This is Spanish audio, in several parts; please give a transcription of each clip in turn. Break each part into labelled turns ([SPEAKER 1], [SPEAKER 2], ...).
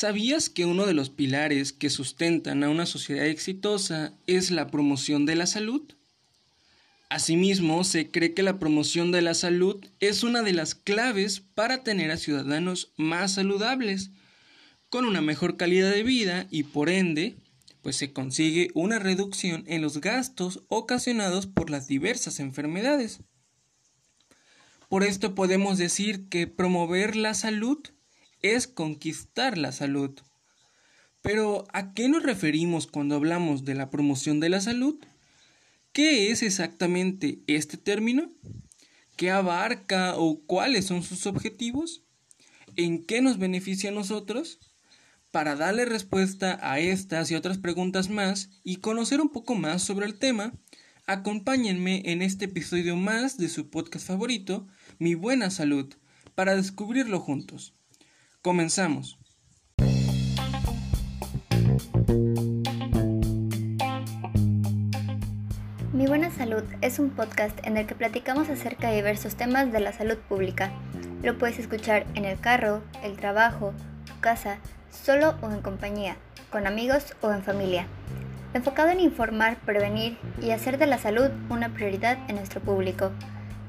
[SPEAKER 1] ¿Sabías que uno de los pilares que sustentan a una sociedad exitosa es la promoción de la salud? Asimismo, se cree que la promoción de la salud es una de las claves para tener a ciudadanos más saludables, con una mejor calidad de vida y por ende, pues se consigue una reducción en los gastos ocasionados por las diversas enfermedades. Por esto podemos decir que promover la salud es conquistar la salud. Pero, ¿a qué nos referimos cuando hablamos de la promoción de la salud? ¿Qué es exactamente este término? ¿Qué abarca o cuáles son sus objetivos? ¿En qué nos beneficia a nosotros? Para darle respuesta a estas y otras preguntas más y conocer un poco más sobre el tema, acompáñenme en este episodio más de su podcast favorito, Mi Buena Salud, para descubrirlo juntos. Comenzamos.
[SPEAKER 2] Mi Buena Salud es un podcast en el que platicamos acerca de diversos temas de la salud pública. Lo puedes escuchar en el carro, el trabajo, tu casa, solo o en compañía, con amigos o en familia. Enfocado en informar, prevenir y hacer de la salud una prioridad en nuestro público.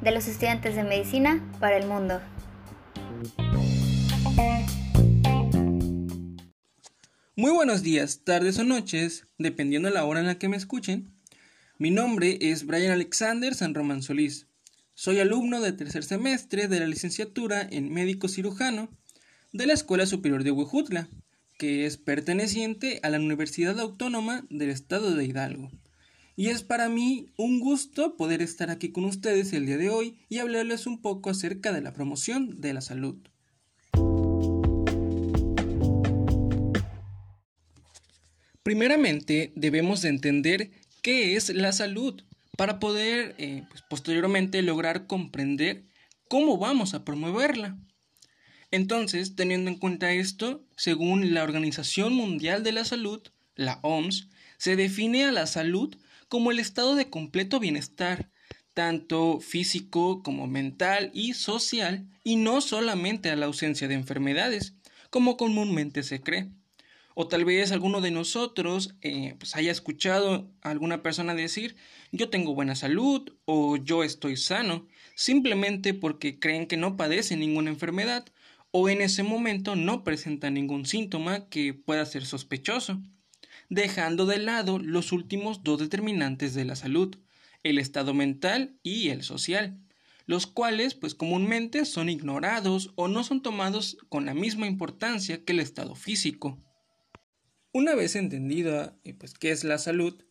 [SPEAKER 2] De los estudiantes de medicina para el mundo.
[SPEAKER 1] Muy buenos días, tardes o noches, dependiendo de la hora en la que me escuchen. Mi nombre es Brian Alexander San Román Solís. Soy alumno de tercer semestre de la licenciatura en médico cirujano de la Escuela Superior de Huejutla, que es perteneciente a la Universidad Autónoma del Estado de Hidalgo. Y es para mí un gusto poder estar aquí con ustedes el día de hoy y hablarles un poco acerca de la promoción de la salud. Primeramente, debemos de entender qué es la salud para poder eh, pues, posteriormente lograr comprender cómo vamos a promoverla. Entonces, teniendo en cuenta esto, según la Organización Mundial de la Salud, la OMS, se define a la salud como el estado de completo bienestar, tanto físico como mental y social, y no solamente a la ausencia de enfermedades, como comúnmente se cree. O tal vez alguno de nosotros eh, pues haya escuchado a alguna persona decir yo tengo buena salud o yo estoy sano, simplemente porque creen que no padece ninguna enfermedad o en ese momento no presenta ningún síntoma que pueda ser sospechoso, dejando de lado los últimos dos determinantes de la salud, el estado mental y el social, los cuales pues comúnmente son ignorados o no son tomados con la misma importancia que el estado físico. Una vez entendida pues, qué es la salud,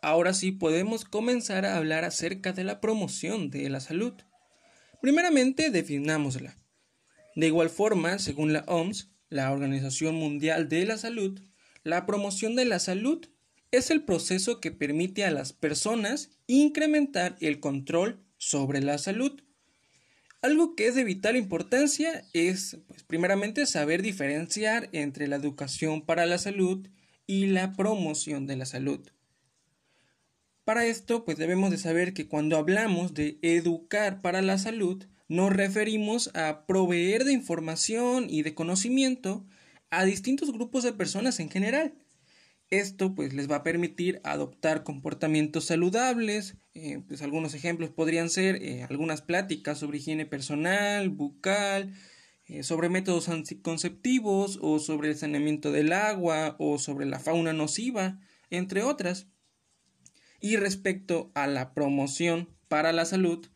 [SPEAKER 1] ahora sí podemos comenzar a hablar acerca de la promoción de la salud. Primeramente, definámosla. De igual forma, según la OMS, la Organización Mundial de la Salud, la promoción de la salud es el proceso que permite a las personas incrementar el control sobre la salud algo que es de vital importancia es, pues, primeramente, saber diferenciar entre la educación para la salud y la promoción de la salud. Para esto, pues debemos de saber que cuando hablamos de educar para la salud, nos referimos a proveer de información y de conocimiento a distintos grupos de personas en general, esto pues les va a permitir adoptar comportamientos saludables, eh, pues algunos ejemplos podrían ser eh, algunas pláticas sobre higiene personal, bucal, eh, sobre métodos anticonceptivos o sobre el saneamiento del agua o sobre la fauna nociva, entre otras. Y respecto a la promoción para la salud,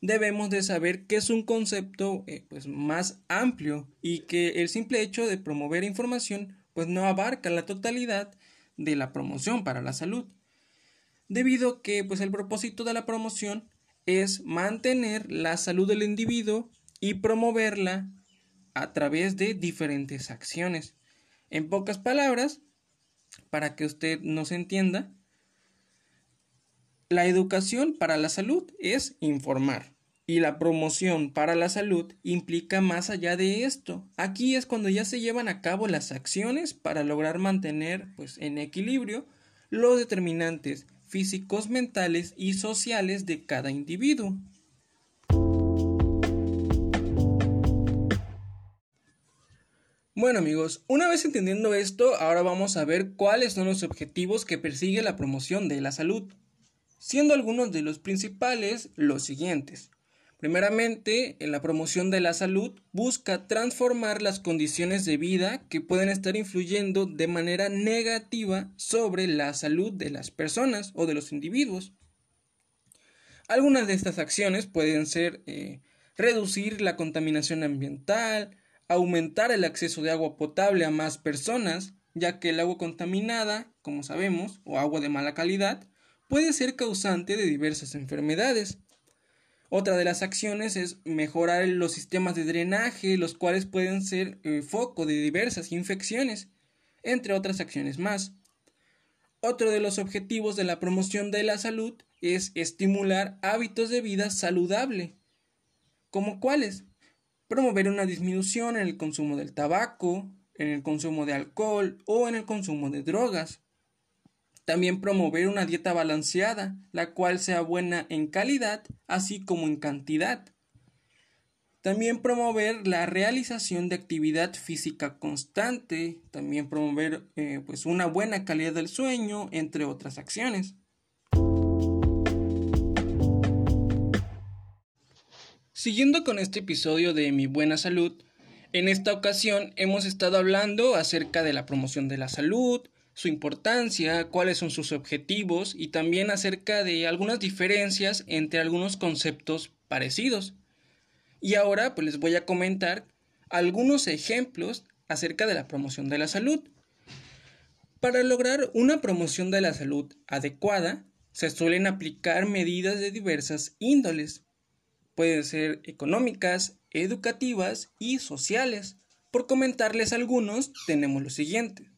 [SPEAKER 1] debemos de saber que es un concepto pues más amplio y que el simple hecho de promover información pues no abarca la totalidad de la promoción para la salud, debido que pues el propósito de la promoción es mantener la salud del individuo y promoverla a través de diferentes acciones. En pocas palabras, para que usted nos entienda, la educación para la salud es informar y la promoción para la salud implica más allá de esto. Aquí es cuando ya se llevan a cabo las acciones para lograr mantener pues, en equilibrio los determinantes físicos, mentales y sociales de cada individuo. Bueno amigos, una vez entendiendo esto, ahora vamos a ver cuáles son los objetivos que persigue la promoción de la salud, siendo algunos de los principales los siguientes. Primeramente, en la promoción de la salud busca transformar las condiciones de vida que pueden estar influyendo de manera negativa sobre la salud de las personas o de los individuos. Algunas de estas acciones pueden ser eh, reducir la contaminación ambiental, aumentar el acceso de agua potable a más personas, ya que el agua contaminada, como sabemos, o agua de mala calidad, puede ser causante de diversas enfermedades. Otra de las acciones es mejorar los sistemas de drenaje, los cuales pueden ser eh, foco de diversas infecciones, entre otras acciones más. Otro de los objetivos de la promoción de la salud es estimular hábitos de vida saludable, como cuáles promover una disminución en el consumo del tabaco, en el consumo de alcohol o en el consumo de drogas. También promover una dieta balanceada, la cual sea buena en calidad así como en cantidad. También promover la realización de actividad física constante, también promover eh, pues una buena calidad del sueño, entre otras acciones. Siguiendo con este episodio de Mi Buena Salud, en esta ocasión hemos estado hablando acerca de la promoción de la salud, su importancia, cuáles son sus objetivos y también acerca de algunas diferencias entre algunos conceptos parecidos. Y ahora pues les voy a comentar algunos ejemplos acerca de la promoción de la salud. Para lograr una promoción de la salud adecuada, se suelen aplicar medidas de diversas índoles, pueden ser económicas, educativas y sociales. Por comentarles algunos, tenemos lo siguiente.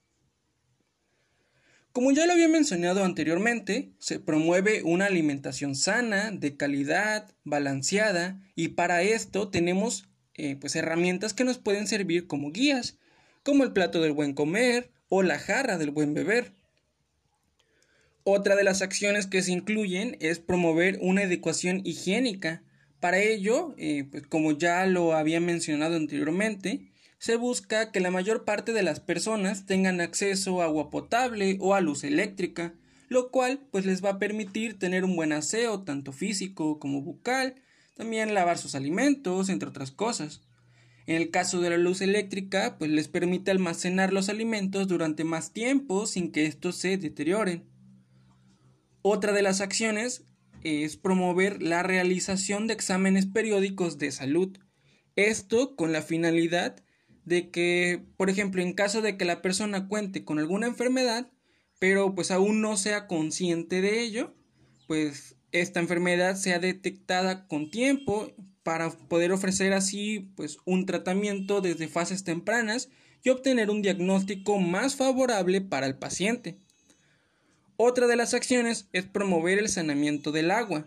[SPEAKER 1] Como ya lo había mencionado anteriormente, se promueve una alimentación sana, de calidad, balanceada, y para esto tenemos eh, pues herramientas que nos pueden servir como guías, como el plato del buen comer o la jarra del buen beber. Otra de las acciones que se incluyen es promover una educación higiénica, para ello, eh, pues como ya lo había mencionado anteriormente, se busca que la mayor parte de las personas tengan acceso a agua potable o a luz eléctrica, lo cual pues les va a permitir tener un buen aseo tanto físico como bucal, también lavar sus alimentos, entre otras cosas. En el caso de la luz eléctrica, pues les permite almacenar los alimentos durante más tiempo sin que estos se deterioren. Otra de las acciones es promover la realización de exámenes periódicos de salud. Esto con la finalidad de que, por ejemplo, en caso de que la persona cuente con alguna enfermedad, pero pues aún no sea consciente de ello, pues esta enfermedad sea detectada con tiempo para poder ofrecer así pues un tratamiento desde fases tempranas y obtener un diagnóstico más favorable para el paciente. Otra de las acciones es promover el saneamiento del agua,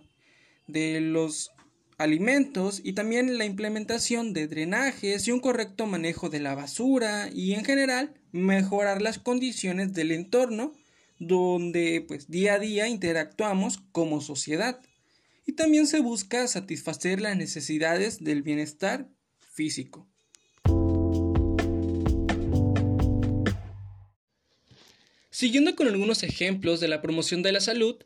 [SPEAKER 1] de los alimentos y también la implementación de drenajes y un correcto manejo de la basura y en general mejorar las condiciones del entorno donde pues día a día interactuamos como sociedad y también se busca satisfacer las necesidades del bienestar físico. Siguiendo con algunos ejemplos de la promoción de la salud,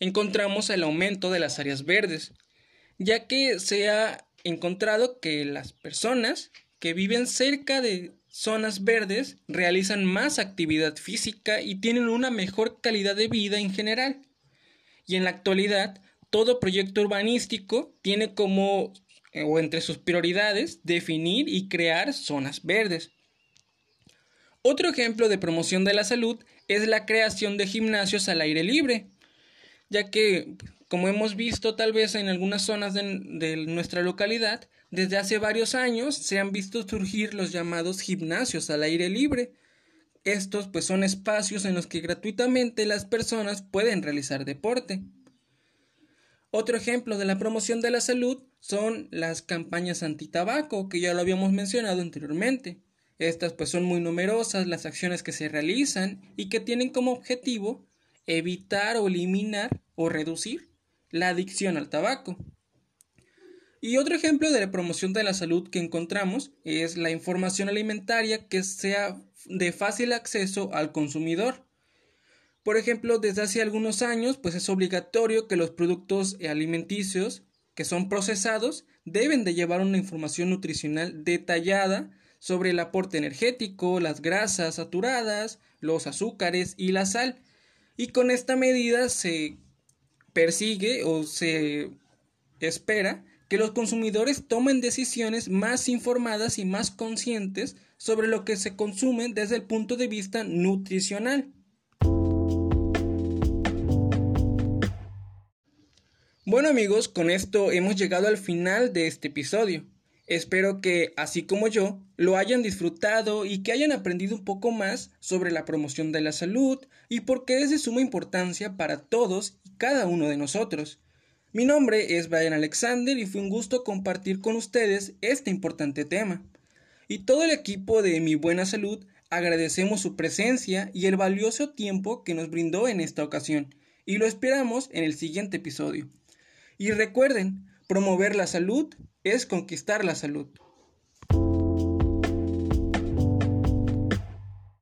[SPEAKER 1] encontramos el aumento de las áreas verdes, ya que se ha encontrado que las personas que viven cerca de zonas verdes realizan más actividad física y tienen una mejor calidad de vida en general. Y en la actualidad, todo proyecto urbanístico tiene como eh, o entre sus prioridades definir y crear zonas verdes. Otro ejemplo de promoción de la salud es la creación de gimnasios al aire libre, ya que, como hemos visto tal vez en algunas zonas de, nuestra localidad, desde hace varios años se han visto surgir los llamados gimnasios al aire libre. Estos pues son espacios en los que gratuitamente las personas pueden realizar deporte. Otro ejemplo de la promoción de la salud son las campañas anti-tabaco, que ya lo habíamos mencionado anteriormente. Estas pues son muy numerosas las acciones que se realizan y que tienen como objetivo evitar o eliminar o reducir la adicción al tabaco. Y otro ejemplo de la promoción de la salud que encontramos es la información alimentaria que sea de fácil acceso al consumidor. Por ejemplo, desde hace algunos años, pues es obligatorio que los productos alimenticios que son procesados deben de llevar una información nutricional detallada sobre el aporte energético, las grasas saturadas, los azúcares y la sal. Y con esta medida se persigue o se espera que los consumidores tomen decisiones más informadas y más conscientes sobre lo que se consume desde el punto de vista nutricional. Bueno amigos, con esto hemos llegado al final de este episodio. Espero que, así como yo, lo hayan disfrutado y que hayan aprendido un poco más sobre la promoción de la salud y por qué es de suma importancia para todos y cada uno de nosotros. Mi nombre es Brian Alexander y fue un gusto compartir con ustedes este importante tema. Y todo el equipo de Mi Buena Salud agradecemos su presencia y el valioso tiempo que nos brindó en esta ocasión, y lo esperamos en el siguiente episodio. Y recuerden, promover la salud es conquistar la salud.